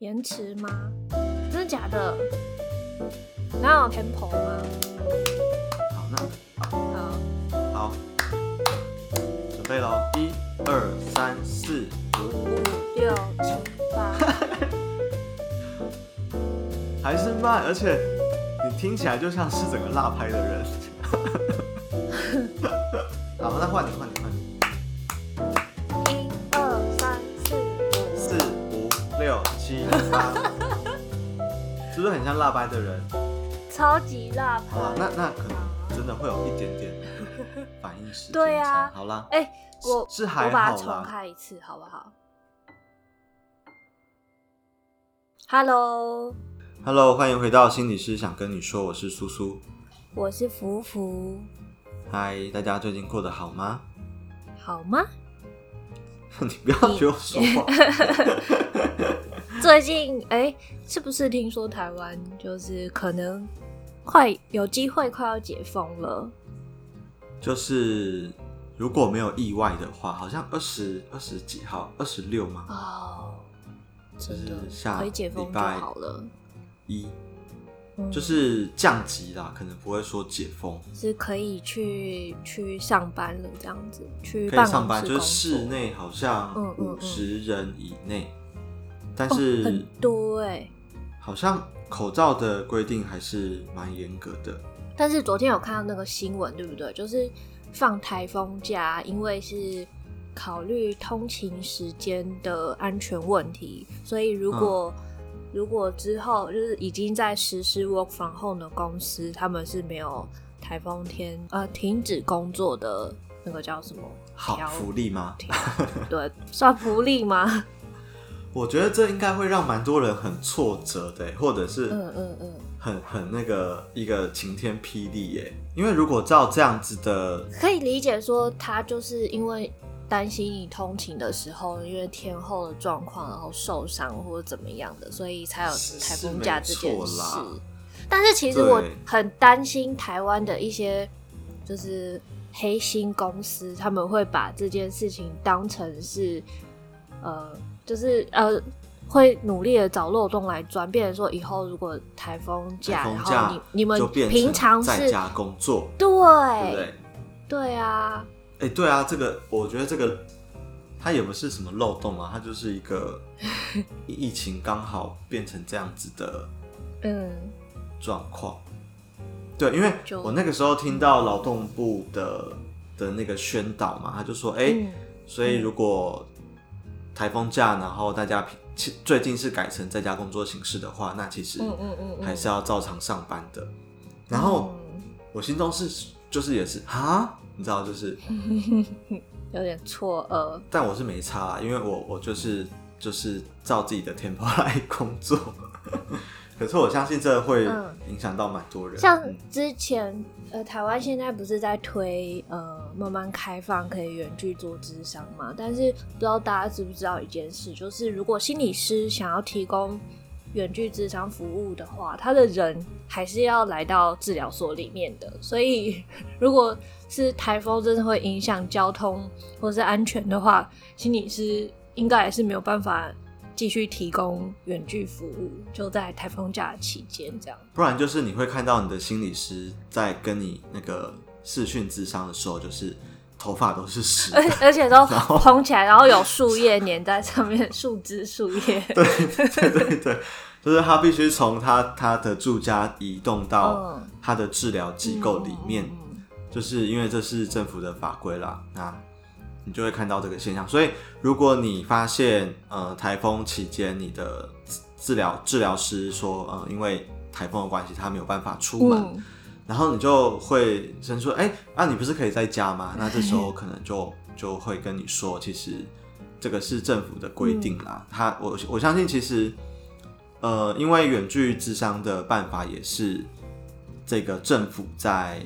延迟吗？真的假的？哪有 tempo 吗？好，那好，好，好，准备喽！一、二、三、四、五、六、七、八，还是慢，而且你听起来就像是整个辣拍的人。好，那换你，换很像辣白的人？超级辣拍。好吧，那那可能真的会有一点点反应时间差。对啊，好啦，哎、欸，我是还好，我把它重开一次，好不好？Hello，Hello，欢迎回到心理师想跟你说，我是苏苏，我是福福。嗨，大家最近过得好吗？好吗？你不要学我说话。最近哎、欸，是不是听说台湾就是可能快有机会快要解封了？就是如果没有意外的话，好像二十二十几号，二十六吗？哦，真的，就是下可以解封就好了。一。就是降级啦，可能不会说解封，是可以去去上班了，这样子去可以上班，就是室内好像五十人以内，嗯嗯嗯，但是、哦、很多哎、欸，好像口罩的规定还是蛮严格的。但是昨天有看到那个新闻，对不对？就是放台风假，因为是考虑通勤时间的安全问题，所以如果、嗯如果之后就是已经在实施 work from home 的公司，他们是没有台风天呃停止工作的那个叫什么？好福利吗？对，算福利吗？我觉得这应该会让蛮多人很挫折的，或者是嗯嗯嗯，很很那个一个晴天霹雳耶。因为如果照这样子的，可以理解说他就是因为。担心你通勤的时候，因为天候的状况，然后受伤或者怎么样的，所以才有台风假这件事。但是其实我很担心台湾的一些就是黑心公司，他们会把这件事情当成是呃，就是呃，会努力的找漏洞来钻，变成说以后如果台风假，然后你你们平常是在家工作，对对对，对啊。哎、欸，对啊，这个我觉得这个它也不是什么漏洞啊，它就是一个 疫情刚好变成这样子的嗯状况。对，因为我那个时候听到劳动部的的那个宣导嘛，他就说，哎、所以如果台风假，然后大家最近是改成在家工作形式的话，那其实还是要照常上班的。然后我心中是就是也是啊。你知道，就是 有点错愕，但我是没差啊，因为我我就是就是照自己的 tempo 来工作。可是我相信这会影响到蛮多人。像之前呃，台湾现在不是在推呃慢慢开放可以远距做咨商嘛？但是不知道大家知不知道一件事，就是如果心理师想要提供远距咨商服务的话，他的人还是要来到治疗所里面的。所以 如果是台风真的会影响交通或是安全的话，心理师应该也是没有办法继续提供远距服务，就在台风假期间这样。不然就是你会看到你的心理师在跟你那个视讯智商的时候，就是头发都是湿，而且都 蓬起来，然后有树叶粘在上面，树枝树叶。对 对对对，就是他必须从他他的住家移动到他的治疗机构里面。嗯就是因为这是政府的法规啦，那你就会看到这个现象。所以，如果你发现呃台风期间你的治疗治疗师说呃因为台风的关系他没有办法出门，嗯、然后你就会先说哎啊你不是可以在家吗？那这时候可能就就会跟你说，其实这个是政府的规定啦。嗯、他我我相信其实呃因为远距智商的办法也是这个政府在。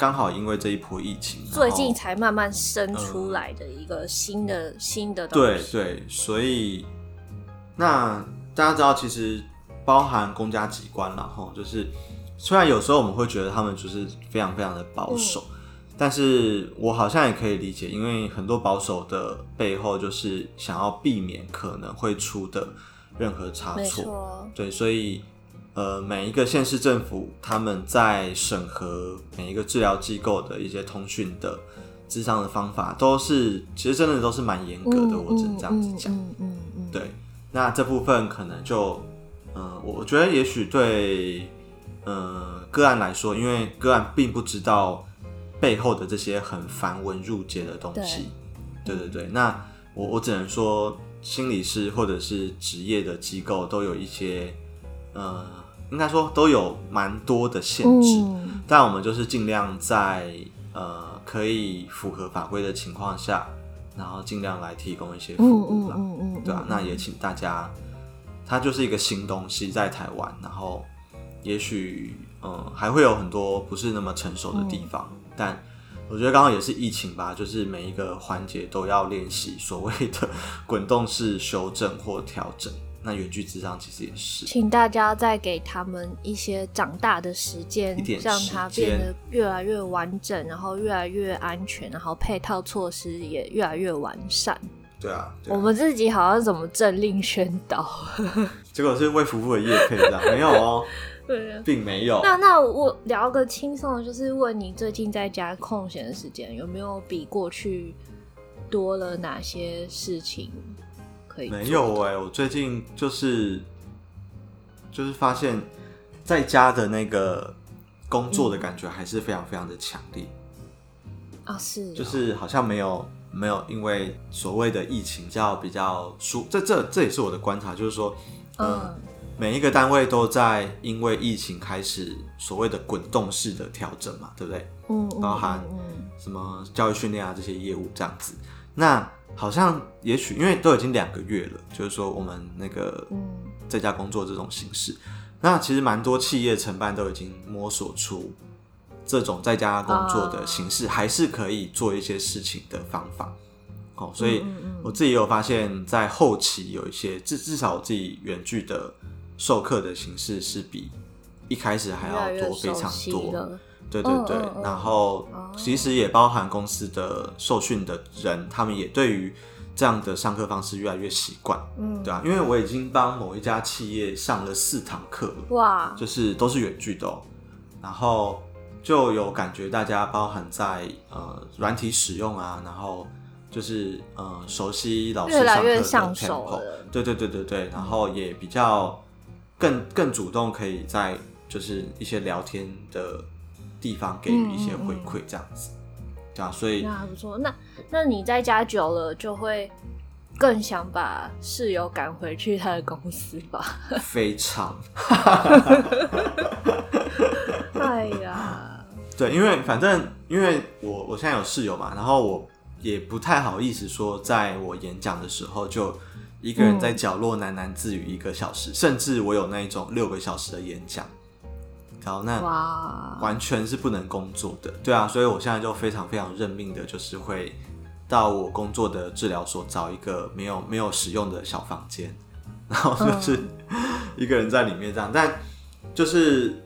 刚好因为这一波疫情，最近才慢慢生出来的一个新的、嗯、新的东西。对对，所以那大家知道，其实包含公家机关，然后就是虽然有时候我们会觉得他们就是非常非常的保守，嗯、但是我好像也可以理解，因为很多保守的背后就是想要避免可能会出的任何差错。对，所以呃，每一个县市政府他们在审核每一个治疗机构的一些通讯的智商的方法，都是其实真的都是蛮严格的。嗯、我只能这样子讲。嗯嗯嗯。对，那这部分可能就呃，我觉得也许对呃个案来说，因为个案并不知道背后的这些很繁文缛节的东西。对，对对对，那我我只能说。心理师或者是职业的机构都有一些，呃，应该说都有蛮多的限制，嗯、但我们就是尽量在呃可以符合法规的情况下，然后尽量来提供一些服务吧，嗯嗯嗯嗯、对啊，那也请大家，它就是一个新东西在台湾，然后也许嗯还会有很多不是那么成熟的地方，嗯、但。我觉得刚好也是疫情吧，就是每一个环节都要练习所谓的 滚动式修正或调整。那远距咨商其实也是，请大家再给他们一些长大的时间，让它变得越来越完整，然后越来越安全，然后配套措施也越来越完善。对啊，对啊，我们自己好像怎么政令宣导，结 果是为服务的业配这样，没有哦。对，并没有。那那我聊个轻松的，就是问你最近在家空闲的时间有没有比过去多了哪些事情可以？没有哎、欸，我最近就是就是发现在家的那个工作的感觉还是非常非常的强烈啊，是，就是好像没有没有因为所谓的疫情叫比较舒，这这这也是我的观察，就是说，嗯。嗯每一个单位都在因为疫情开始所谓的滚动式的调整嘛，对不对？嗯，包含什么教育训练啊这些业务这样子。那好像也许因为都已经两个月了，就是说我们那个在家工作这种形式，那其实蛮多企业承办都已经摸索出这种在家工作的形式，还是可以做一些事情的方法。哦，所以我自己有发现，在后期有一些至至少我自己远距的。授课的形式是比一开始还要多非常多，对对对。嗯嗯嗯、然后其实也包含公司的受训的人，他们也对于这样的上课方式越来越习惯，嗯，对啊。因为我已经帮某一家企业上了四堂课了，哇，就是都是远距的哦。然后就有感觉，大家包含在呃软体使用啊，然后就是呃熟悉老师上课的对对对对对。然后也比较。更更主动，可以在就是一些聊天的地方给予一些回馈，这样子，对啊，所以那还不错。那那你在家久了，就会更想把室友赶回去他的公司吧？非常。哎呀，对，因为反正因为我我现在有室友嘛，然后我也不太好意思说，在我演讲的时候就。一个人在角落喃喃自语一个小时，嗯、甚至我有那一种六个小时的演讲，然后那完全是不能工作的。对啊，所以我现在就非常非常认命的，就是会到我工作的治疗所找一个没有没有使用的小房间，然后就是一个人在里面这样。但就是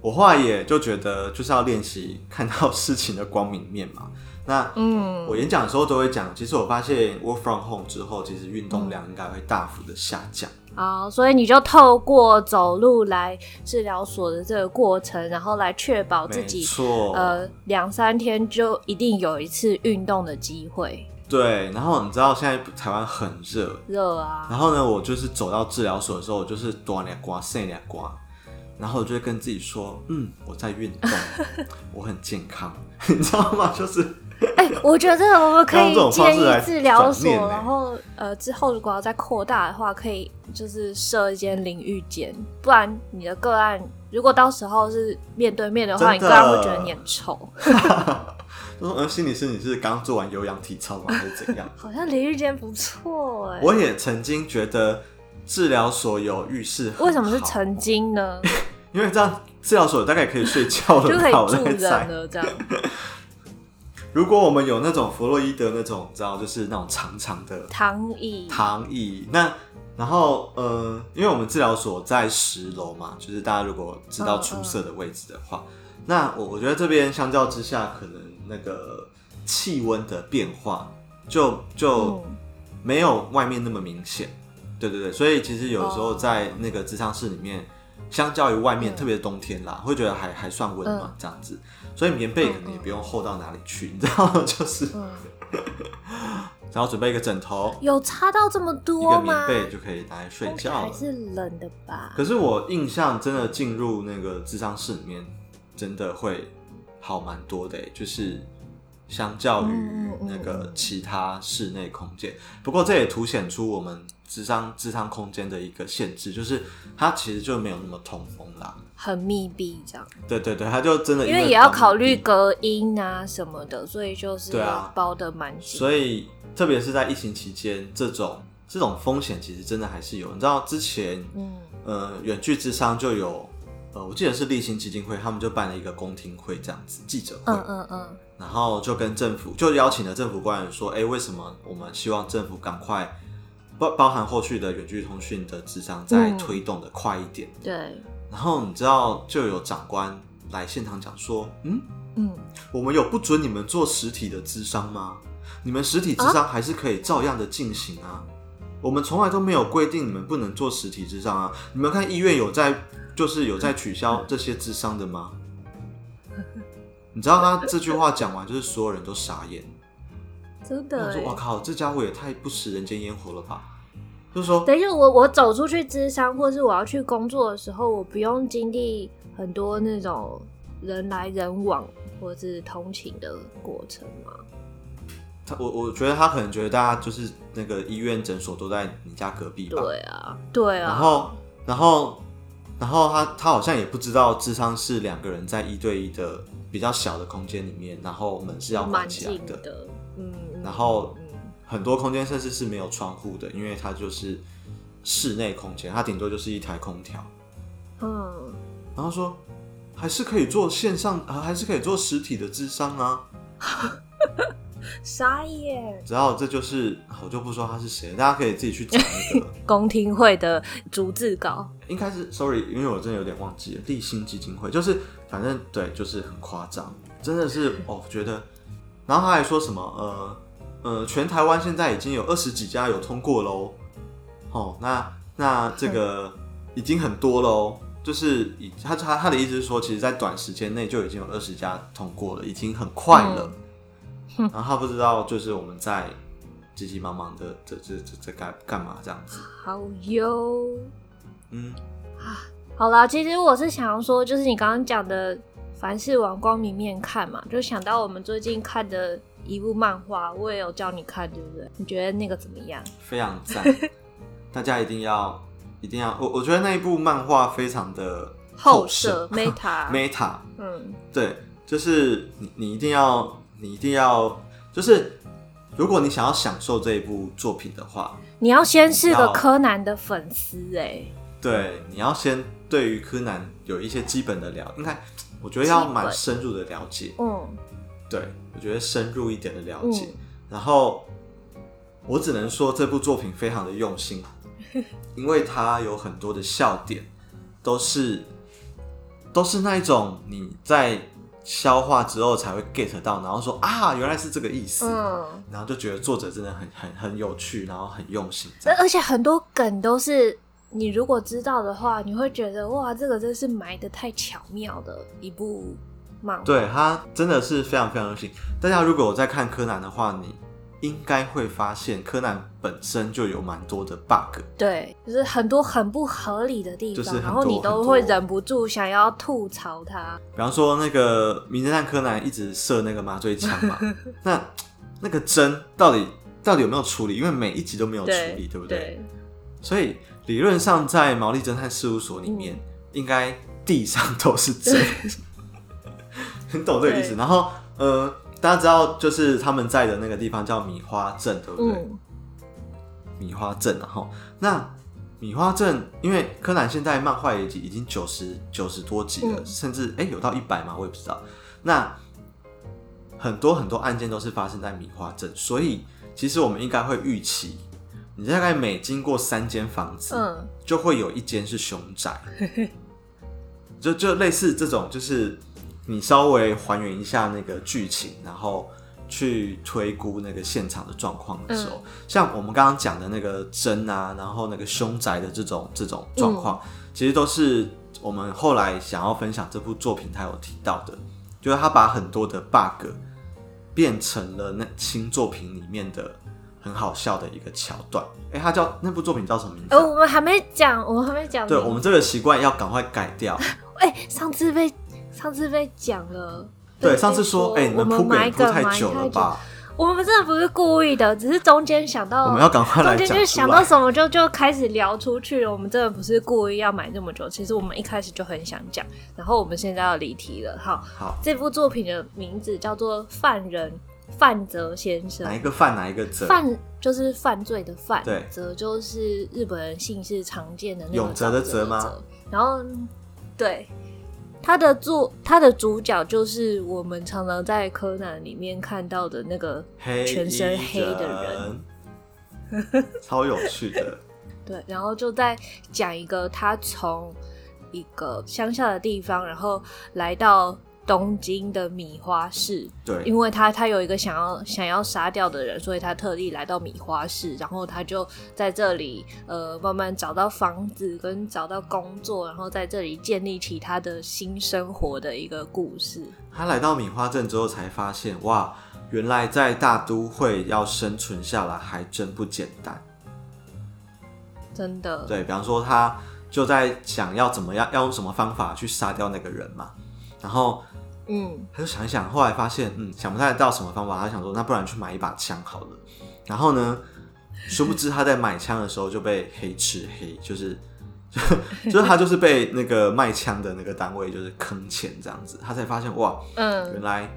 我后来也就觉得，就是要练习看到事情的光明面嘛。那嗯，我演讲的时候都会讲，其实我发现 work from home 之后，其实运动量应该会大幅的下降。好，所以你就透过走路来治疗所的这个过程，然后来确保自己，错呃，两三天就一定有一次运动的机会。对，然后你知道现在台湾很热，热啊。然后呢，我就是走到治疗所的时候，我就是多两刮，剩两刮，然后我就会跟自己说，嗯，我在运动，我很健康，你知道吗？就是。哎、欸，我觉得我们可以建议治疗所，然后呃，之后如果要再扩大的话，可以就是设一间淋浴间，不然你的个案如果到时候是面对面的话，的你个案会觉得你很丑。说 呃，心理师，你是刚做完有氧体操吗？还是怎样？好像淋浴间不错哎。我也曾经觉得治疗所有浴室，为什么是曾经呢？因为这样治疗所大概可以睡觉了，就可以住人了，这样。如果我们有那种弗洛伊德那种，你知道，就是那种长长的躺椅，躺椅。那然后，呃，因为我们治疗所在十楼嘛，就是大家如果知道出色的位置的话，嗯嗯，那我我觉得这边相较之下，可能那个气温的变化就就没有外面那么明显。对对对，所以其实有时候在那个咨商室里面，相较于外面，特别是冬天啦，会觉得还还算温暖这样子。所以棉被可能也不用厚到哪里去，你知道？就是，然后准备一个枕头，有差到这么多吗？一个棉被就可以拿来睡觉了。还是冷的吧？可是我印象真的进入那个智商室里面，真的会好蛮多的，就是。相较于那个其他室内空间，不过这也凸显出我们智商智商空间的一个限制，就是它其实就没有那么通风啦，很密闭这样。对对对，他就真的因为，也要考虑隔音啊什么的，所以就是对啊，包的蛮紧。所以特别是在疫情期间，这种这种风险其实真的还是有。你知道之前，嗯呃，远距智商就有。呃，我记得是立新基金会，他们就办了一个公听会，这样子记者会，嗯嗯嗯，然后就跟政府就邀请了政府官员说，哎、欸，为什么我们希望政府赶快包包含后续的远距通讯的智商再推动的快一点，嗯、对。然后你知道就有长官来现场讲说，嗯嗯，我们有不准你们做实体的咨商吗？你们实体智商还是可以照样的进行啊，啊我们从来都没有规定你们不能做实体智商啊，你们看医院有在。就是有在取消这些智商的吗？你知道他这句话讲完，就是所有人都傻眼。真的？我说：“我靠，这家伙也太不食人间烟火了吧！”就是说，等一下，我我走出去咨商，或是我要去工作的时候，我不用经历很多那种人来人往或是通勤的过程吗？他我我觉得他可能觉得大家就是那个医院诊所都在你家隔壁吧？对啊，对啊。然后，然后。然后他他好像也不知道智商是两个人在一对一的比较小的空间里面，然后门是要关起来的，的嗯，然后很多空间甚至是没有窗户的，因为它就是室内空间，它顶多就是一台空调，嗯，然后说还是可以做线上啊，还是可以做实体的智商啊。傻眼！然后这就是我就不说他是谁，大家可以自己去找那个 公听会的逐字稿，应该是 sorry，因为我真的有点忘记了。立新基金会就是反正对，就是很夸张，真的是哦，觉得。然后他还说什么呃呃，全台湾现在已经有二十几家有通过喽。哦，那那这个已经很多喽，就是以他他他的意思是说，其实，在短时间内就已经有二十家通过了，已经很快了。嗯然后他不知道，就是我们在急急忙忙的这这这在干干嘛这样子。好哟，嗯啊，好啦，其实我是想要说，就是你刚刚讲的，凡事往光明面看嘛，就想到我们最近看的一部漫画，我也有叫你看，对不对？你觉得那个怎么样？非常赞，大家一定要一定要，我我觉得那一部漫画非常的后设，meta meta，嗯，对，就是你你一定要。你一定要，就是如果你想要享受这一部作品的话，你要先是个柯南的粉丝哎。对，你要先对于柯南有一些基本的了，应该我觉得要蛮深入的了解。嗯，对，我觉得深入一点的了解。嗯、然后我只能说这部作品非常的用心，因为它有很多的笑点，都是都是那一种你在。消化之后才会 get 到，然后说啊，原来是这个意思，嗯，然后就觉得作者真的很很很有趣，然后很用心，而且很多梗都是你如果知道的话，你会觉得哇，这个真是埋的太巧妙的一部漫画。对，他真的是非常非常用心。大家如果我在看柯南的话，你。应该会发现柯南本身就有蛮多的 bug，对，就是很多很不合理的地方，然后你都会忍不住想要吐槽他。比方说那个名侦探柯南一直射那个麻醉枪嘛，那那个针到底到底有没有处理？因为每一集都没有处理，对，对不对？对，所以理论上在毛利侦探事务所里面，嗯、应该地上都是针，你懂这个意思？然后呃。大家知道，就是他们在的那个地方叫米花镇，对不对？嗯、米花镇，然后那米花镇，因为柯南现在漫画也已经九十九十多集了，嗯、甚至哎、欸、有到一百吗？我也不知道。那很多很多案件都是发生在米花镇，所以其实我们应该会预期，你大概每经过三间房子，嗯、就会有一间是凶宅，就就类似这种，就是。你稍微还原一下那个剧情，然后去推估那个现场的状况的时候，嗯、像我们刚刚讲的那个针啊，然后那个凶宅的这种这种状况，嗯、其实都是我们后来想要分享这部作品他有提到的，就是他把很多的 bug 变成了那新作品里面的很好笑的一个桥段。哎、欸，他叫那部作品叫什么名字？呃，我们还没讲，我们还没讲。对，我们这个习惯要赶快改掉。哎、欸，上次被上次被讲了。对，上次说，哎、欸，你们铺梗铺太久了吧？我们真的不是故意的，只是中间想到，我们要赶快来讲。中间就想到什么就就开始聊出去了。我们真的不是故意要买这么久，其实我们一开始就很想讲，然后我们现在要离题了。好，好，这部作品的名字叫做《犯人范泽先生》，哪一个犯哪一个泽？犯就是犯罪的犯，对，泽就是日本人姓氏常见的那泽的泽吗？然后，对。他的主他的主角就是我们常常在柯南里面看到的那个全身黑的人，人 超有趣的。对，然后就在讲一个他从一个乡下的地方，然后来到。东京的米花市，对，因为他他有一个想要想要杀掉的人，所以他特地来到米花市，然后他就在这里呃慢慢找到房子跟找到工作，然后在这里建立起他的新生活的一个故事。他来到米花镇之后才发现，哇，原来在大都会要生存下来还真不简单，真的。对，比方说，他就在想要怎么样，要用什么方法去杀掉那个人嘛，然后。嗯，他就想一想，后来发现，嗯，想不太到什么方法。他想说，那不然去买一把枪好了。然后呢，殊不知他在买枪的时候就被黑吃黑，就是，就 就是他就是被那个卖枪的那个单位就是坑钱这样子。他才发现，哇，嗯，原来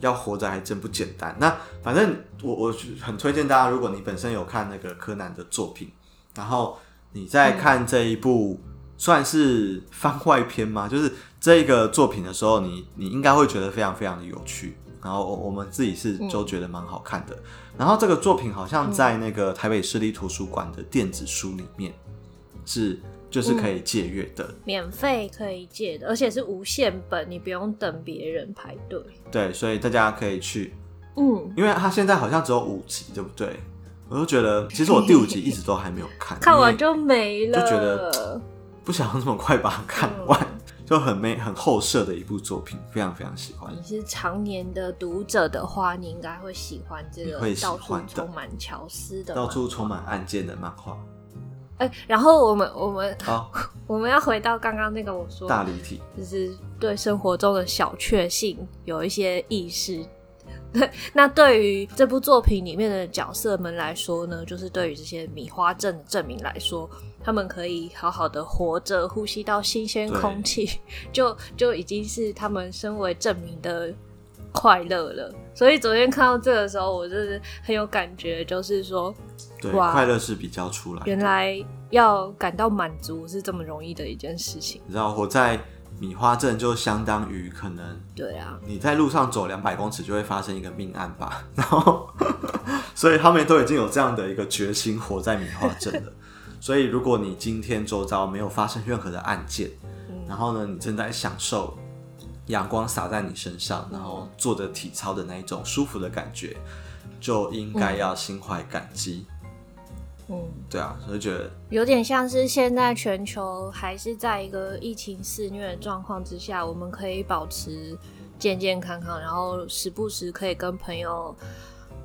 要活着还真不简单。那反正我我很推荐大家，如果你本身有看那个柯南的作品，然后你在看这一部算是番外篇吗？就是。这一个作品的时候，你你应该会觉得非常非常的有趣，然后我们自己是都觉得蛮好看的。嗯、然后这个作品好像在那个台北市立图书馆的电子书里面是就是可以借阅的，嗯、免费可以借的，而且是无限本，你不用等别人排队。对，所以大家可以去，嗯，因为它现在好像只有五集，对不对？我就觉得，其实我第五集一直都还没有看，看完就没了，就觉得不想这么快把它看完。嗯就很美、很后设的一部作品，非常非常喜欢。你是常年的读者的话，你应该会喜欢这个到处充满乔思的、到处充满案件的漫画。哎、欸，然后我们我们好，我们要回到刚刚那个我说大离体，就是对生活中的小确幸有一些意识。对，那对于这部作品里面的角色们来说呢，就是对于这些米花镇的镇民来说，他们可以好好的活着，呼吸到新鲜空气，就就已经是他们身为镇民的快乐了。所以昨天看到这个时候，我就是很有感觉，就是说，对，哇，快乐是比较出来，原来要感到满足是这么容易的一件事情。你知道我在。米花镇就相当于可能，对啊，你在路上走两百公尺就会发生一个命案吧，然后，所以他们都已经有这样的一个决心活在米花镇了。所以如果你今天周遭没有发生任何的案件，嗯、然后呢，你正在享受阳光洒在你身上，然后做着体操的那一种舒服的感觉，就应该要心怀感激。嗯嗯，对啊，所以觉得有点像是现在全球还是在一个疫情肆虐的状况之下，我们可以保持健健康康，然后时不时可以跟朋友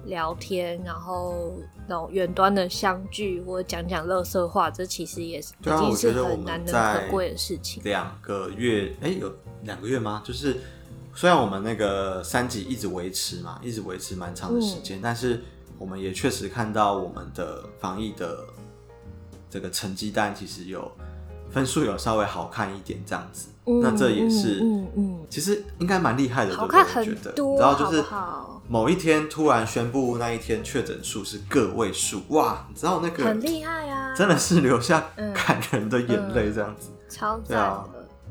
聊天，然后那种远端的相聚或讲讲乐色话，这其实也是已经是很难能可贵的事情。两个月，哎，有两个月吗？就是虽然我们那个三级一直维持嘛，一直维持蛮长的时间，嗯、但是。我们也确实看到我们的防疫的这个成绩单，其实有分数有稍微好看一点这样子。嗯、那这也是，嗯嗯，嗯其实应该蛮厉害的，好看很多。然后就是某一天突然宣布那一天确诊数是个位数，哇！你知道那个很厉害啊，真的是留下感人的眼泪这样子，嗯嗯、超赞的。啊、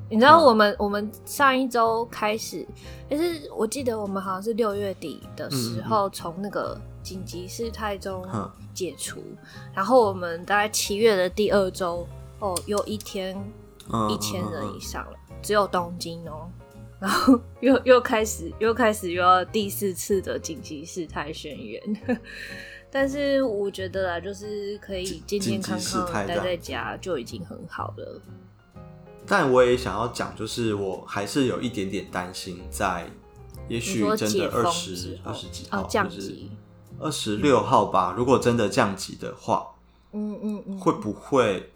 你知道我们、嗯、我们上一周开始，但是我记得我们好像是六月底的时候从那个。紧急事态中解除，嗯、然后我们大概七月的第二周，哦，又一天一千人以上了，只有东京哦，然后又又开始又开始又要第四次的紧急事态宣言。但是我觉得啦，就是可以健健康康待在家就已经很好了。但我也想要讲，就是我还是有一点点担心，在也许真的二十二十几号，降级二十六号吧。如果真的降级的话，嗯嗯嗯，会不会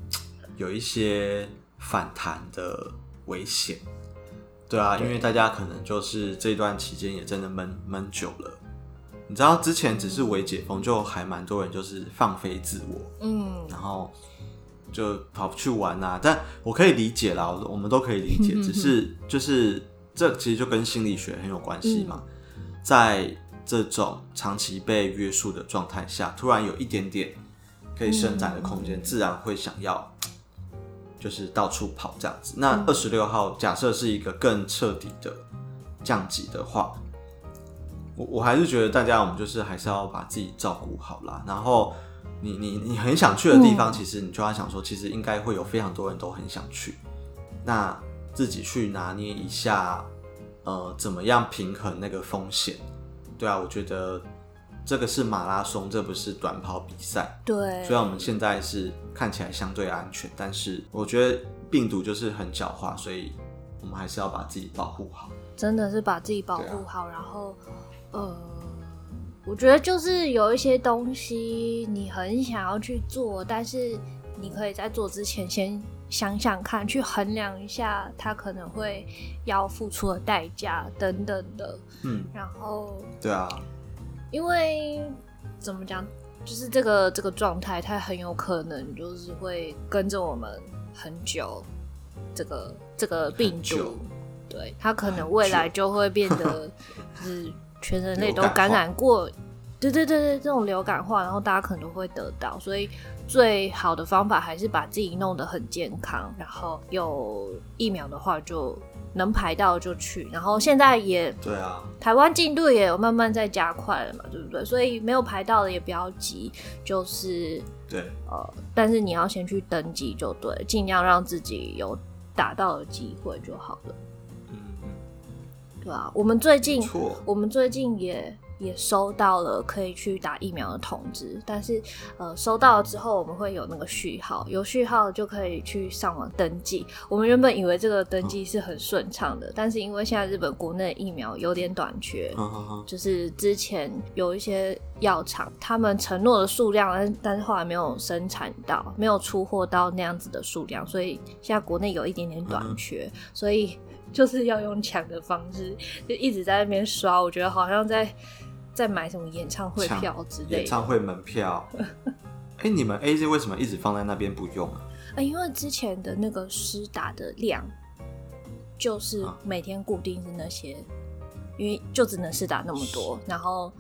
有一些反弹的危险？对啊，因为大家可能就是这段期间也真的闷闷久了。你知道之前只是微解封，就还蛮多人就是放飞自我，嗯，然后就跑去玩啊。但我可以理解啦，我们都可以理解，只是就是这其实就跟心理学很有关系嘛。在这种长期被约束的状态下，突然有一点点可以伸展的空间，自然会想要就是到处跑这样子。那二十六号假设是一个更彻底的降级的话。我我还是觉得大家，我们就是还是要把自己照顾好啦。然后你你你很想去的地方，其实你就要想说，其实应该会有非常多人都很想去。那自己去拿捏一下，呃，怎么样平衡那个风险？对啊，我觉得这个是马拉松，这不是短跑比赛。对。虽然我们现在是看起来相对安全，但是我觉得病毒就是很狡猾，所以我们还是要把自己保护好。真的是把自己保护好，啊、然后。呃，我觉得就是有一些东西你很想要去做，但是你可以在做之前先想想看，去衡量一下他可能会要付出的代价等等的。嗯，然后对啊，因为怎么讲，就是这个这个状态，它很有可能就是会跟着我们很久。这个这个病毒，对，它可能未来就会变得 就是。全人类都感染过，对对对对，这种流感化，然后大家可能都会得到，所以最好的方法还是把自己弄得很健康，然后有疫苗的话就能排到就去，然后现在也对啊，台湾进度也有慢慢在加快了嘛，对不对？所以没有排到的也不要急，就是对，呃，但是你要先去登记就对，尽量让自己有打到的机会就好了。对啊，我们最近我们最近也也收到了可以去打疫苗的通知，但是呃收到了之后，我们会有那个序号，有序号就可以去上网登记。我们原本以为这个登记是很顺畅的，但是因为现在日本国内疫苗有点短缺，就是之前有一些药厂他们承诺的数量，但但是后来没有生产到，没有出货到那样子的数量，所以现在国内有一点点短缺，所以。就是要用抢的方式，就一直在那边刷。我觉得好像在在买什么演唱会票之类的。演唱会门票。哎、欸，你们 AZ 为什么一直放在那边不用啊？啊，因为之前的那个施打的量就是每天固定是那些，因为就只能施打那么多，然后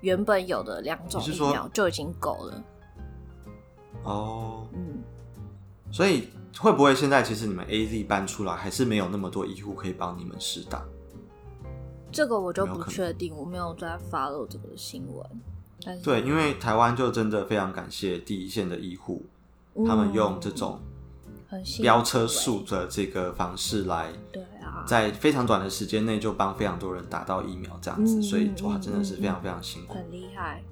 原本有的两种疫苗就已经够了。哦，嗯，所以。会不会现在其实你们 AZ 搬出来，还是没有那么多医护可以帮你们施打？这个我就不确定，我没有在 follow 这个新闻。但是对，因为台湾就真的非常感谢第一线的医护，嗯、他们用这种飙车速的这个方式来，对啊，在非常短的时间内就帮非常多人打到疫苗，这样子，嗯、所以哇，真的是非常非常辛苦，很厉害。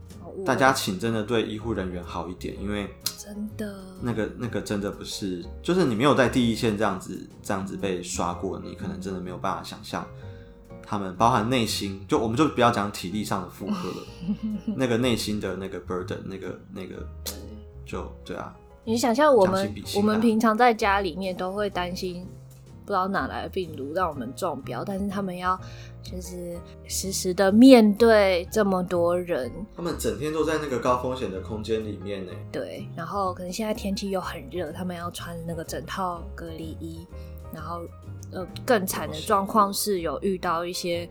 大家请真的对医护人员好一点，因为真的那个那个真的不是，就是你没有在第一线这样子这样子被刷过，你可能真的没有办法想象他们包含内心，就我们就不要讲体力上的负荷了，那个内心的那个 burden，那个那个就对啊。你想象我们我们平常在家里面都会担心。不知道哪来的病毒让我们中标，但是他们要就是实时的面对这么多人，他们整天都在那个高风险的空间里面呢。对，然后可能现在天气又很热，他们要穿那个整套隔离衣，然后呃更惨的状况是有遇到一些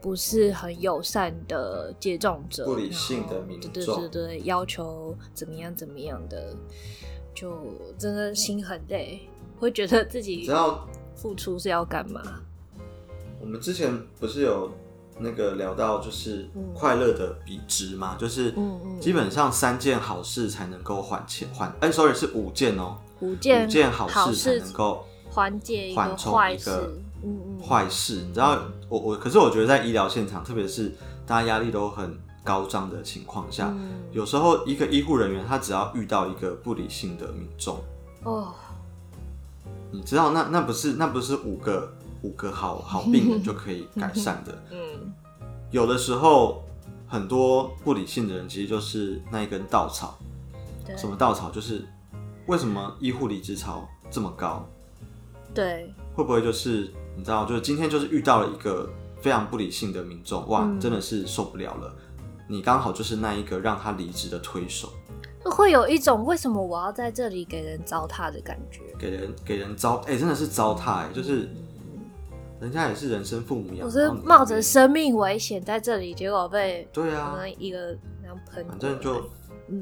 不是很友善的接种者，不理性的民众，对对对对，要求怎么样怎么样的，就真的心很累，会觉得自己只要。付出是要干嘛？我们之前不是有那个聊到，就是快乐的比值嘛，嗯、就是基本上三件好事才能够缓解缓，哎，sorry 是五件哦、喔，五件五件好事才能够缓解缓冲一个嗯嗯坏事。你知道，我我可是我觉得在医疗现场，特别是大家压力都很高涨的情况下，嗯、有时候一个医护人员他只要遇到一个不理性的民众，哦，你知道那那不是那不是五个五个好好病人就可以改善的。嗯，有的时候很多不理性的人其实就是那一根稻草。什么稻草？就是为什么医护离职潮这么高？对，会不会就是你知道，就是今天就是遇到了一个非常不理性的民众，哇，嗯、真的是受不了了。你刚好就是那一个让他离职的推手，会有一种为什么我要在这里给人糟蹋的感觉，给人给人糟，哎、欸，真的是糟蹋，哎，就是人家也是人生父母养，我是冒着生命危险在这里，结果被对啊，一个那样喷，反正就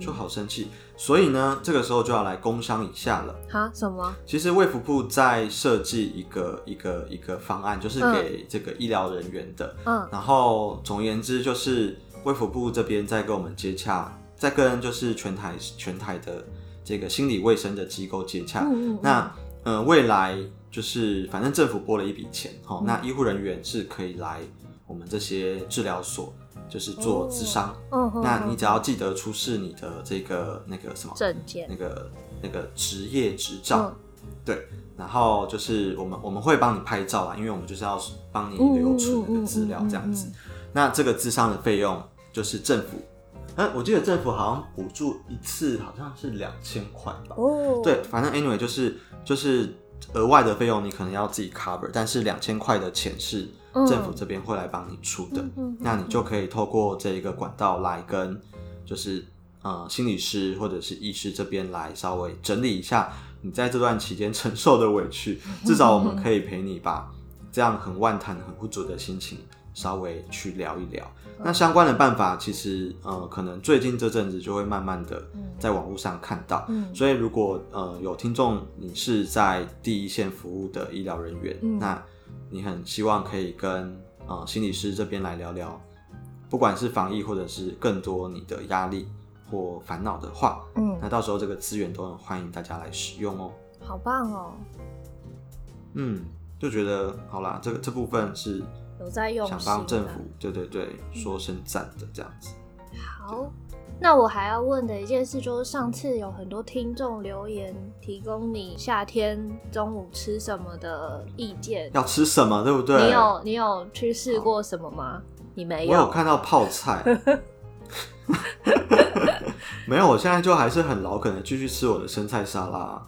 就好生气，嗯、所以呢，这个时候就要来工商一下了。哈？什么？其实卫福部在设计一个一个一个方案，就是给这个医疗人员的，嗯，然后总而言之就是。卫福部这边在跟我们接洽，在跟就是全台全台的这个心理卫生的机构接洽。嗯嗯那呃，未来就是反正政府拨了一笔钱，齁，那医护人员是可以来我们这些治疗所，就是做咨商。哦。那你只要记得出示你的这个那个什么证件，那个那个职业执照。嗯、对。然后就是我们我们会帮你拍照啊，因为我们就是要帮你留存那个资料这样子。那这个咨商的费用。就是政府，嗯，我记得政府好像补助一次好像是两千块吧。哦，对，反正 anyway 就是就是额外的费用你可能要自己 cover，但是两千块的钱是政府这边会来帮你出的。嗯，那你就可以透过这一个管道来跟就是呃心理师或者是医师这边来稍微整理一下你在这段期间承受的委屈，至少我们可以陪你把这样很万谈很不足的心情稍微去聊一聊。那相关的办法，其实呃，可能最近这阵子就会慢慢的在网络上看到。嗯，所以如果呃有听众你是在第一线服务的医疗人员，嗯，那你很希望可以跟呃心理师这边来聊聊，不管是防疫或者是更多你的压力或烦恼的话，嗯，那到时候这个资源都很欢迎大家来使用哦。好棒哦。嗯，就觉得好啦，这个这部分是。有在用，想帮政府，对对对，说声赞的这样子。好，那我还要问的一件事就是，上次有很多听众留言提供你夏天中午吃什么的意见，要吃什么，对不对？你有你有去试过什么吗？你没有？我有看到泡菜，没有。我现在就还是很老梗的，继续吃我的生菜沙拉，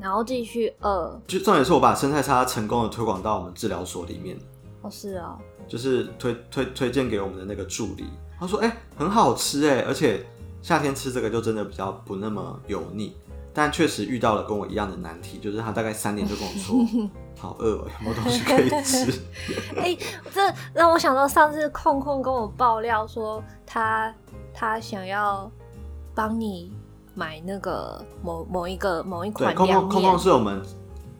然后继续饿。就重点是我把生菜沙拉成功的推广到我们治疗所里面。哦，是啊，就是推推推荐给我们的那个助理，他说：“哎、欸，很好吃哎，而且夏天吃这个就真的比较不那么油腻。”但确实遇到了跟我一样的难题，就是他大概三点就跟我说：“ 好饿哦，有没有东西可以吃？” 哎、欸，这让我想到上次控控跟我爆料说他他想要帮你买那个某某一个某一款凉面。控控控控是我们。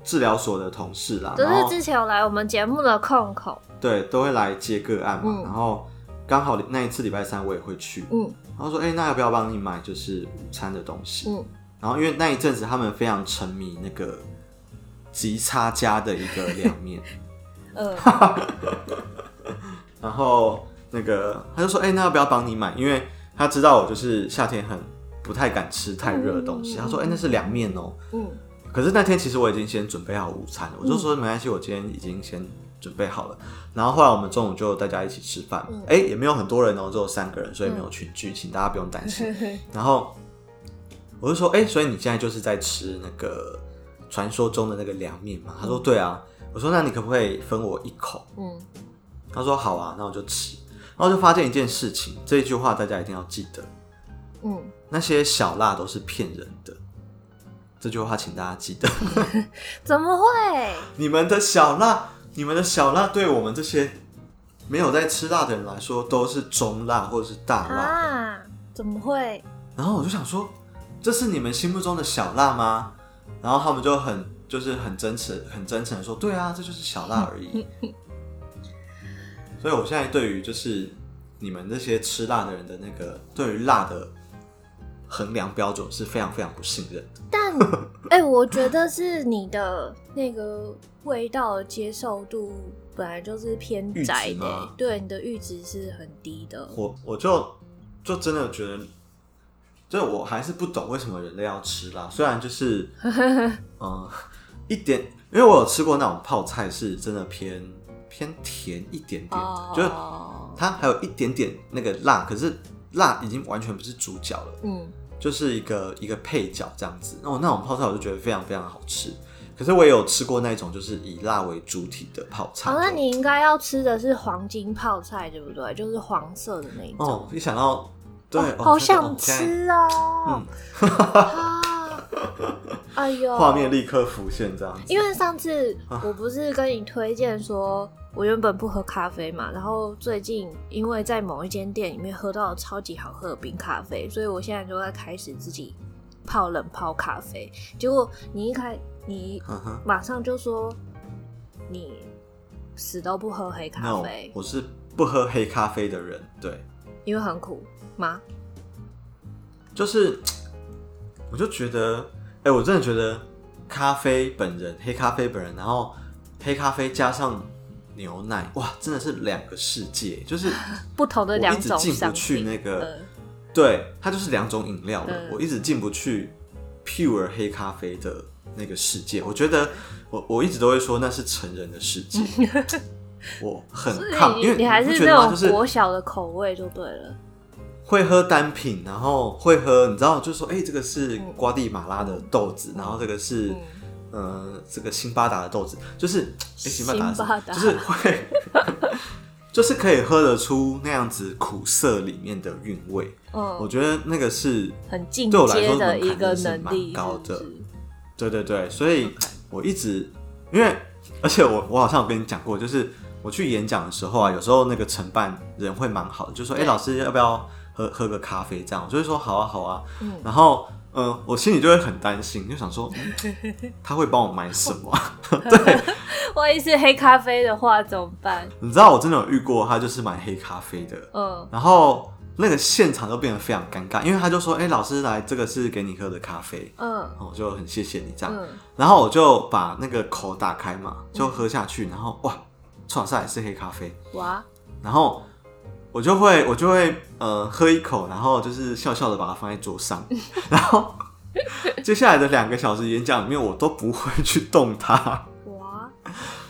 治疗所的同事啦，就是之前有来我们节目的控控，对，都会来接个案嘛。嗯、然后刚好那一次礼拜三我也会去，嗯，然后说，哎、欸，那要不要帮你买就是午餐的东西？嗯，然后因为那一阵子他们非常沉迷那个吉差家的一个凉面，嗯，然后那个他就说，哎、欸，那要不要帮你买？因为他知道我就是夏天很不太敢吃太热的东西，嗯、他说，哎、欸，那是凉面哦，嗯。可是那天其实我已经先准备好午餐了，我就说没关系，我今天已经先准备好了。然后后来我们中午就大家一起吃饭，哎，也没有很多人哦，只有三个人，所以没有群聚，请大家不用担心。然后我就说，哎，所以你现在就是在吃那个传说中的那个凉面嘛？他说对啊。我说那你可不可以分我一口？嗯，他说好啊，那我就吃。然后就发现一件事情，这一句话大家一定要记得，嗯，那些小辣都是骗人的。这句话请大家记得。怎么会？你们的小辣，你们的小辣，对我们这些没有在吃辣的人来说，都是中辣或者是大辣啊？怎么会？然后我就想说，这是你们心目中的小辣吗？然后他们就很就是很真诚、很真诚的说，对啊，这就是小辣而已。所以我现在对于就是你们这些吃辣的人的那个对于辣的。衡量标准是非常非常不信任的。但，哎、我觉得是你的那个味道的接受度本来就是偏窄的，对，你的阈值是很低的。我我就就真的觉得，就我还是不懂为什么人类要吃辣。虽然就是嗯 一点，因为我有吃过那种泡菜，是真的偏偏甜一点点的，oh. 就是它还有一点点那个辣，可是辣已经完全不是主角了。嗯。就是一个一个配角这样子，那我，那种泡菜我就觉得非常非常好吃。可是我也有吃过那种就是以辣为主体的泡菜。哦，那你应该要吃的是黄金泡菜，对不对？就是黄色的那种。哦，一想到，对，哦哦、好想吃啊！嗯，哎呦，画面立刻浮现这样子。因为上次我不是跟你推荐说。我原本不喝咖啡嘛，然后最近因为在某一间店里面喝到了超级好喝的冰咖啡，所以我现在就在开始自己泡冷泡咖啡。结果你一开，你马上就说你死都不喝黑咖啡。No, 我是不喝黑咖啡的人，对，因为很苦吗？就是，我就觉得，哎、欸，我真的觉得咖啡本人，黑咖啡本人，然后黑咖啡加上。牛奶哇，真的是两个世界，就是 不同的两种。进不去那个，对，它就是两种饮料了。我一直进不去 pure 黑咖啡的那个世界。我觉得我我一直都会说那是成人的世界，我很抗，因为你还是那种国小的口味就对了。会喝单品，然后会喝，你知道，就是说，哎，这个是瓜地马拉的豆子，然后这个是。呃，这个辛巴达的豆子就是，哎、欸，辛巴达就是会，就是可以喝得出那样子苦涩里面的韵味。嗯，我觉得那个是很进阶的一个能力，高的。对对对，所以我一直因为，而且我我好像有跟你讲过，就是我去演讲的时候啊，有时候那个承办人会蛮好的，就说，哎、欸，老师要不要喝喝个咖啡？这样，我就会说好啊好啊。嗯，然后。嗯，我心里就会很担心，就想说，嗯、他会帮我买什么？对，万一是黑咖啡的话怎么办？你知道我真的有遇过，他就是买黑咖啡的，嗯，然后那个现场都变得非常尴尬，因为他就说，哎、欸，老师来，这个是给你喝的咖啡，嗯，我就很谢谢你这样，嗯、然后我就把那个口打开嘛，就喝下去，然后哇，唰下来是黑咖啡，哇，然后。我就会，我就会，呃，喝一口，然后就是笑笑的把它放在桌上，然后接下来的两个小时演讲里面，我都不会去动它。哇！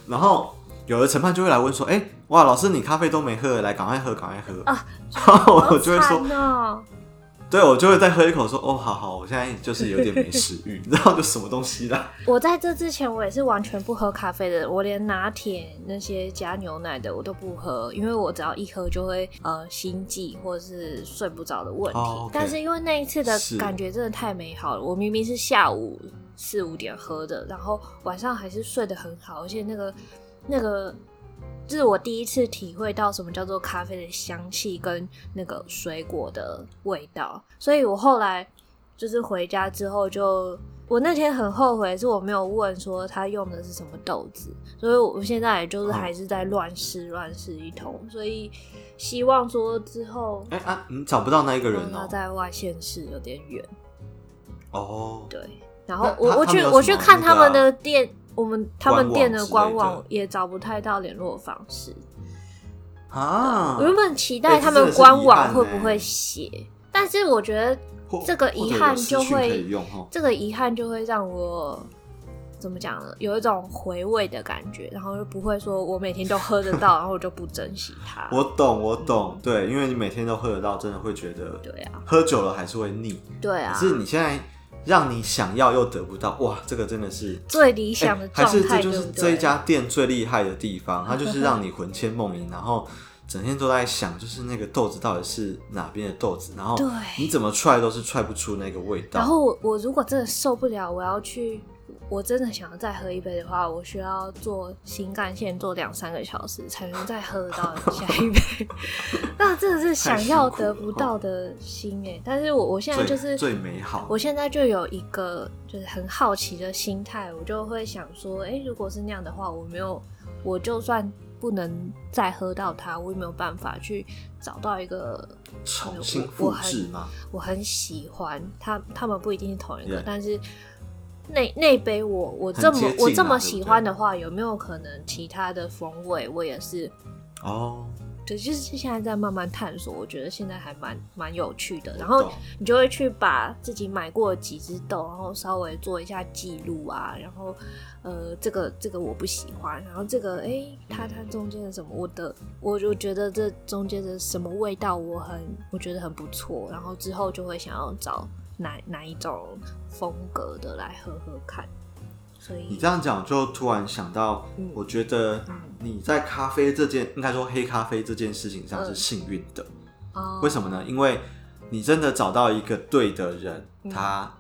然后有的承办就会来问说：“哎、欸，哇，老师你咖啡都没喝，来赶快喝，赶快喝。”啊，然后我就会说。对，我就会再喝一口，说哦，好好，我现在就是有点没食欲，你知道就什么东西啦。我在这之前，我也是完全不喝咖啡的，我连拿铁那些加牛奶的我都不喝，因为我只要一喝就会呃心悸或者是睡不着的问题。Oh, okay. 但是因为那一次的感觉真的太美好了，我明明是下午四五点喝的，然后晚上还是睡得很好，而且那个那个。这是我第一次体会到什么叫做咖啡的香气跟那个水果的味道，所以我后来就是回家之后就，我那天很后悔，是我没有问说他用的是什么豆子，所以我现在也就是还是在乱试乱试一通，所以希望说之后，哎啊，你找不到那一个人哦，他在外县市有点远，哦，对，然后我我去我去看他们的店。我们他们店的官网也找不太到联络方式啊！我原本期待他们官网会不会写，欸、但是我觉得这个遗憾就会，这个遗憾就会让我怎么讲呢？有一种回味的感觉，然后就不会说我每天都喝得到，然后我就不珍惜它。我懂，我懂，对，因为你每天都喝得到，真的会觉得，对啊，喝久了还是会腻，对啊。可是你现在。让你想要又得不到，哇，这个真的是最理想的状态，还是这就是这一家店最厉害的地方，它就是让你魂牵梦萦，然后整天都在想，就是那个豆子到底是哪边的豆子，然后你怎么踹都是踹不出那个味道。然后我我如果真的受不了，我要去。我真的想要再喝一杯的话，我需要坐新干线坐两三个小时才能再喝得到下一杯。那真的是想要得不到的心哎！但是我我现在就是最，最美好。我现在就有一个就是很好奇的心态，我就会想说，哎、欸，如果是那样的话，我没有，我就算不能再喝到它，我也没有办法去找到一个重新复制吗？我很喜欢他，他们不一定是同一个.但是。那那杯我我这么我这么喜欢的话，对对有没有可能其他的风味我也是？哦。对，就是现在在慢慢探索，我觉得现在还蛮蛮有趣的。然后你就会去把自己买过几只豆，然后稍微做一下记录啊。然后，呃，这个这个我不喜欢，然后这个哎，它它中间的什么，我的我就觉得这中间的什么味道我很我觉得很不错。然后之后就会想要找哪哪一种风格的来喝喝看。所以你这样讲，就突然想到，我觉得你在咖啡这件，应该说黑咖啡这件事情上是幸运的。为什么呢？因为你真的找到一个对的人，他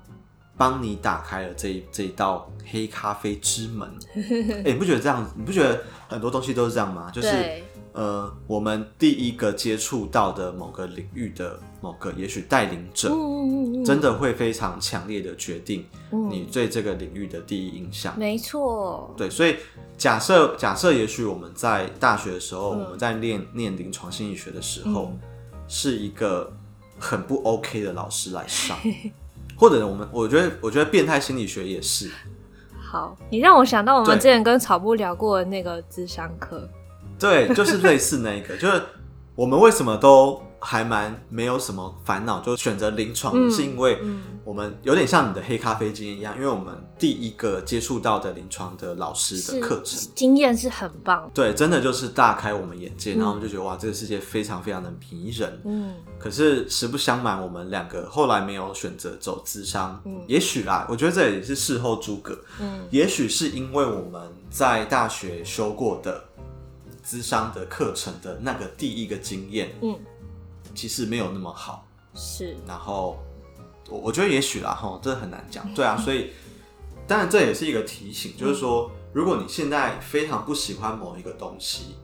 帮你打开了这一这一道黑咖啡之门。哎，你不觉得这样？你不觉得很多东西都是这样吗？就是。呃，我们第一个接触到的某个领域的某个也许带领者，真的会非常强烈的决定你对这个领域的第一印象。没错。对，所以假设假设，也许我们在大学的时候，我们在练念临床心理学的时候，是一个很不 OK 的老师来上，或者我们我觉得我觉得变态心理学也是。好，你让我想到我们之前跟草布聊过的那个智商课。对，就是类似那个，就是我们为什么都还蛮没有什么烦恼，就选择临床，嗯、是因为我们有点像你的黑咖啡经验一样，因为我们第一个接触到的临床的老师的课程经验是很棒，对，真的就是大开我们眼界，然后我们就觉得哇，这个世界非常非常的迷人。嗯，可是实不相瞒，我们两个后来没有选择走智商，嗯，也许啦，我觉得这也是事后诸葛，嗯，也许是因为我们在大学修过的。咨商的课程的那个第一个经验，嗯，其实没有那么好，是。然后我我觉得也许啦，哈，这很难讲，对啊。所以当然这也是一个提醒，嗯、就是说，如果你现在非常不喜欢某一个东西，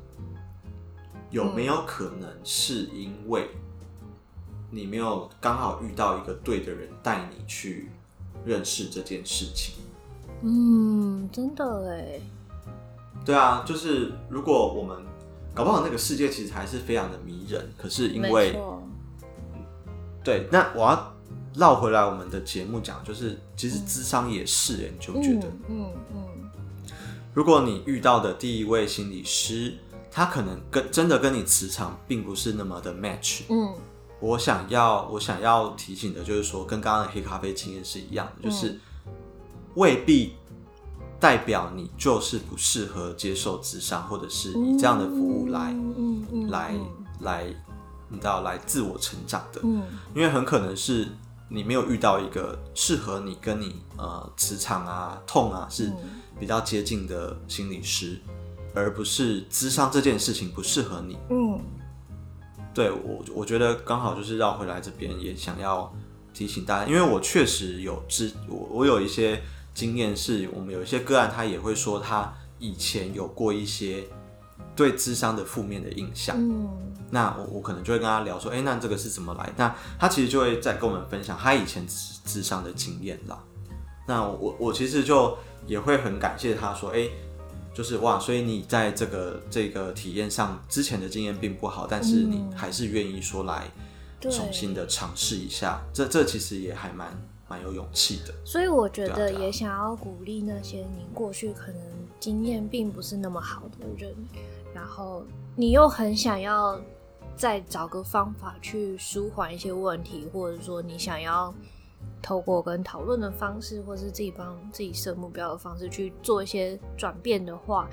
有没有可能是因为你没有刚好遇到一个对的人带你去认识这件事情？嗯，真的哎。对啊，就是如果我们搞不好那个世界其实还是非常的迷人，可是因为，对，那我要绕回来我们的节目讲，就是其实智商也是，哎、嗯，你就觉得，嗯嗯，嗯。如果你遇到的第一位心理师，他可能跟真的跟你磁场并不是那么的 match，嗯，我想要我想要提醒的就是说，跟刚刚的黑咖啡经验是一样的，就是未必。代表你就是不适合接受咨商，或者是以这样的服务来，嗯嗯、来来，你知道来自我成长的。嗯、因为很可能是你没有遇到一个适合你、跟你呃磁场啊、痛啊是比较接近的心理师，嗯、而不是咨商这件事情不适合你。嗯，对我我觉得刚好就是绕回来这边，也想要提醒大家，因为我确实有知我我有一些。经验是我们有一些个案，他也会说他以前有过一些对智商的负面的印象。嗯，那我我可能就会跟他聊说，哎、欸，那这个是怎么来？那他其实就会再跟我们分享他以前咨咨商的经验啦。那我我其实就也会很感谢他说，哎、欸，就是哇，所以你在这个这个体验上之前的经验并不好，但是你还是愿意说来重新的尝试一下，对这这其实也还蛮。蛮有勇气的，所以我觉得也想要鼓励那些你过去可能经验并不是那么好的人，然后你又很想要再找个方法去舒缓一些问题，或者说你想要透过跟讨论的方式，或是自己帮自己设目标的方式去做一些转变的话，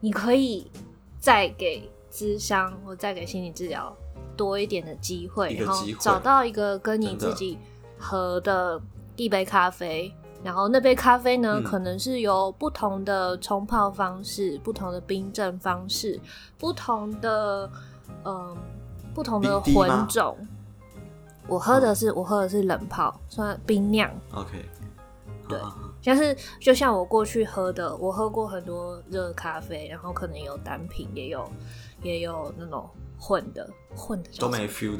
你可以再给智商或再给心理治疗多一点的机会，然后找到一个跟你自己合的。一杯咖啡，然后那杯咖啡呢，嗯、可能是由不同的冲泡方式、不同的冰镇方式、不同的嗯、呃、不同的混种。我喝的是、哦、我喝的是冷泡，算冰酿。OK，对，像是就像我过去喝的，我喝过很多热咖啡，然后可能有单品，也有也有那种混的混的都没 feel？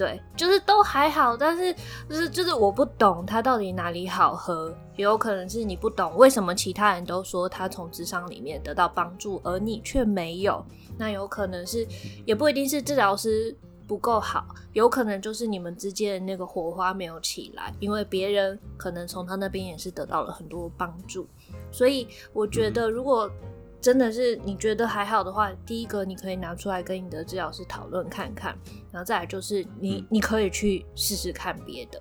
对，就是都还好，但是就是就是我不懂它到底哪里好喝，也有可能是你不懂为什么其他人都说他从智商里面得到帮助，而你却没有。那有可能是，也不一定是治疗师不够好，有可能就是你们之间的那个火花没有起来，因为别人可能从他那边也是得到了很多帮助。所以我觉得，如果真的是你觉得还好的话，第一个你可以拿出来跟你的治疗师讨论看看，然后再来就是你、嗯、你可以去试试看别的。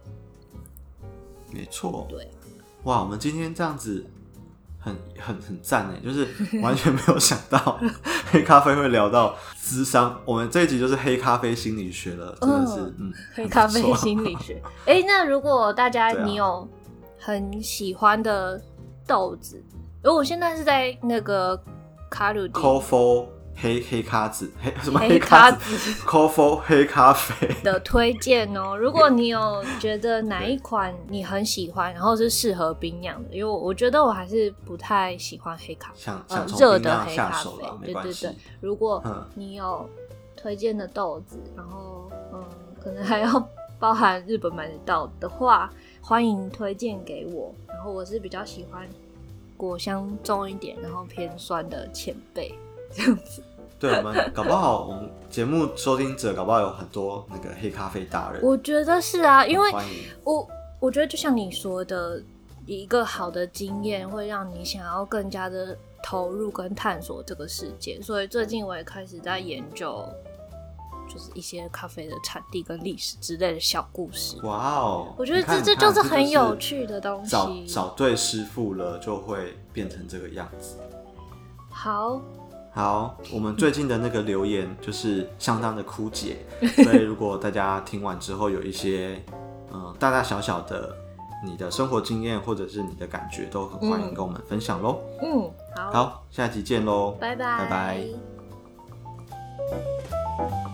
没错，对，哇，我们今天这样子。很很很赞哎，就是完全没有想到 黑咖啡会聊到智商。我们这一集就是黑咖啡心理学了，真的是嗯，嗯，黑咖啡心理学。哎、欸，那如果大家 你有很喜欢的豆子，如果、啊、我现在是在那个卡鲁迪。黑黑咖子，黑什么黑咖子？Coffee 黑咖啡的推荐哦。如果你有觉得哪一款你很喜欢，然后是适合冰酿的，因为我觉得我还是不太喜欢黑咖啡，呃，热的黑咖啡。对对对，如果你有推荐的豆子，然后嗯，可能还要包含日本买得到的话，欢迎推荐给我。然后我是比较喜欢果香重一点，然后偏酸的前辈这样子。对，我们搞不好，我们节目收听者搞不好有很多那个黑咖啡达人。我觉得是啊，因为我我觉得就像你说的，一个好的经验会让你想要更加的投入跟探索这个世界。所以最近我也开始在研究，就是一些咖啡的产地跟历史之类的小故事。哇哦！我觉得这这就是很有趣的东西。找找对师傅了，就会变成这个样子。好。好，我们最近的那个留言就是相当的枯竭，所以如果大家听完之后有一些嗯大大小小的你的生活经验或者是你的感觉，都很欢迎跟我们分享喽。嗯，好，好，下集见喽，拜拜，拜拜。